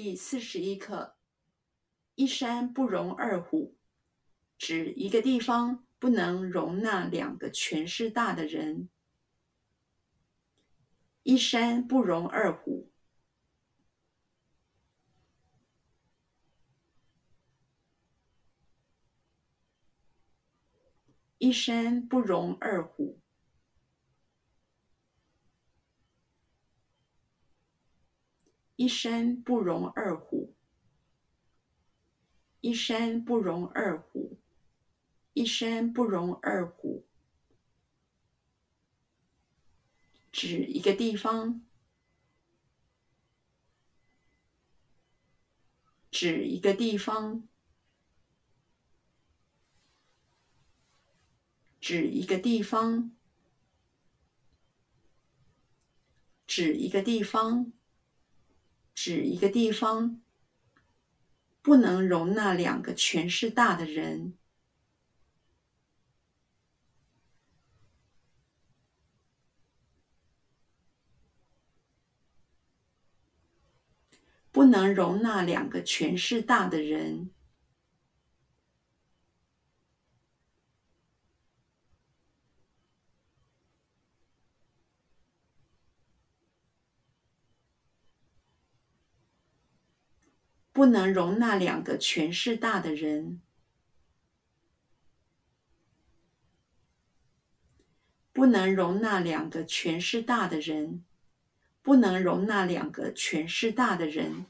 第四十一课：一山不容二虎，指一个地方不能容纳两个权势大的人。一山不容二虎，一山不容二虎。一山不容二虎，一山不容二虎，一山不容二虎，指一个地方，指一个地方，指一个地方，指一个地方。指一个地方，不能容纳两个权势大的人，不能容纳两个权势大的人。不能容纳两个权势大的人，不能容纳两个权势大的人，不能容纳两个权势大的人。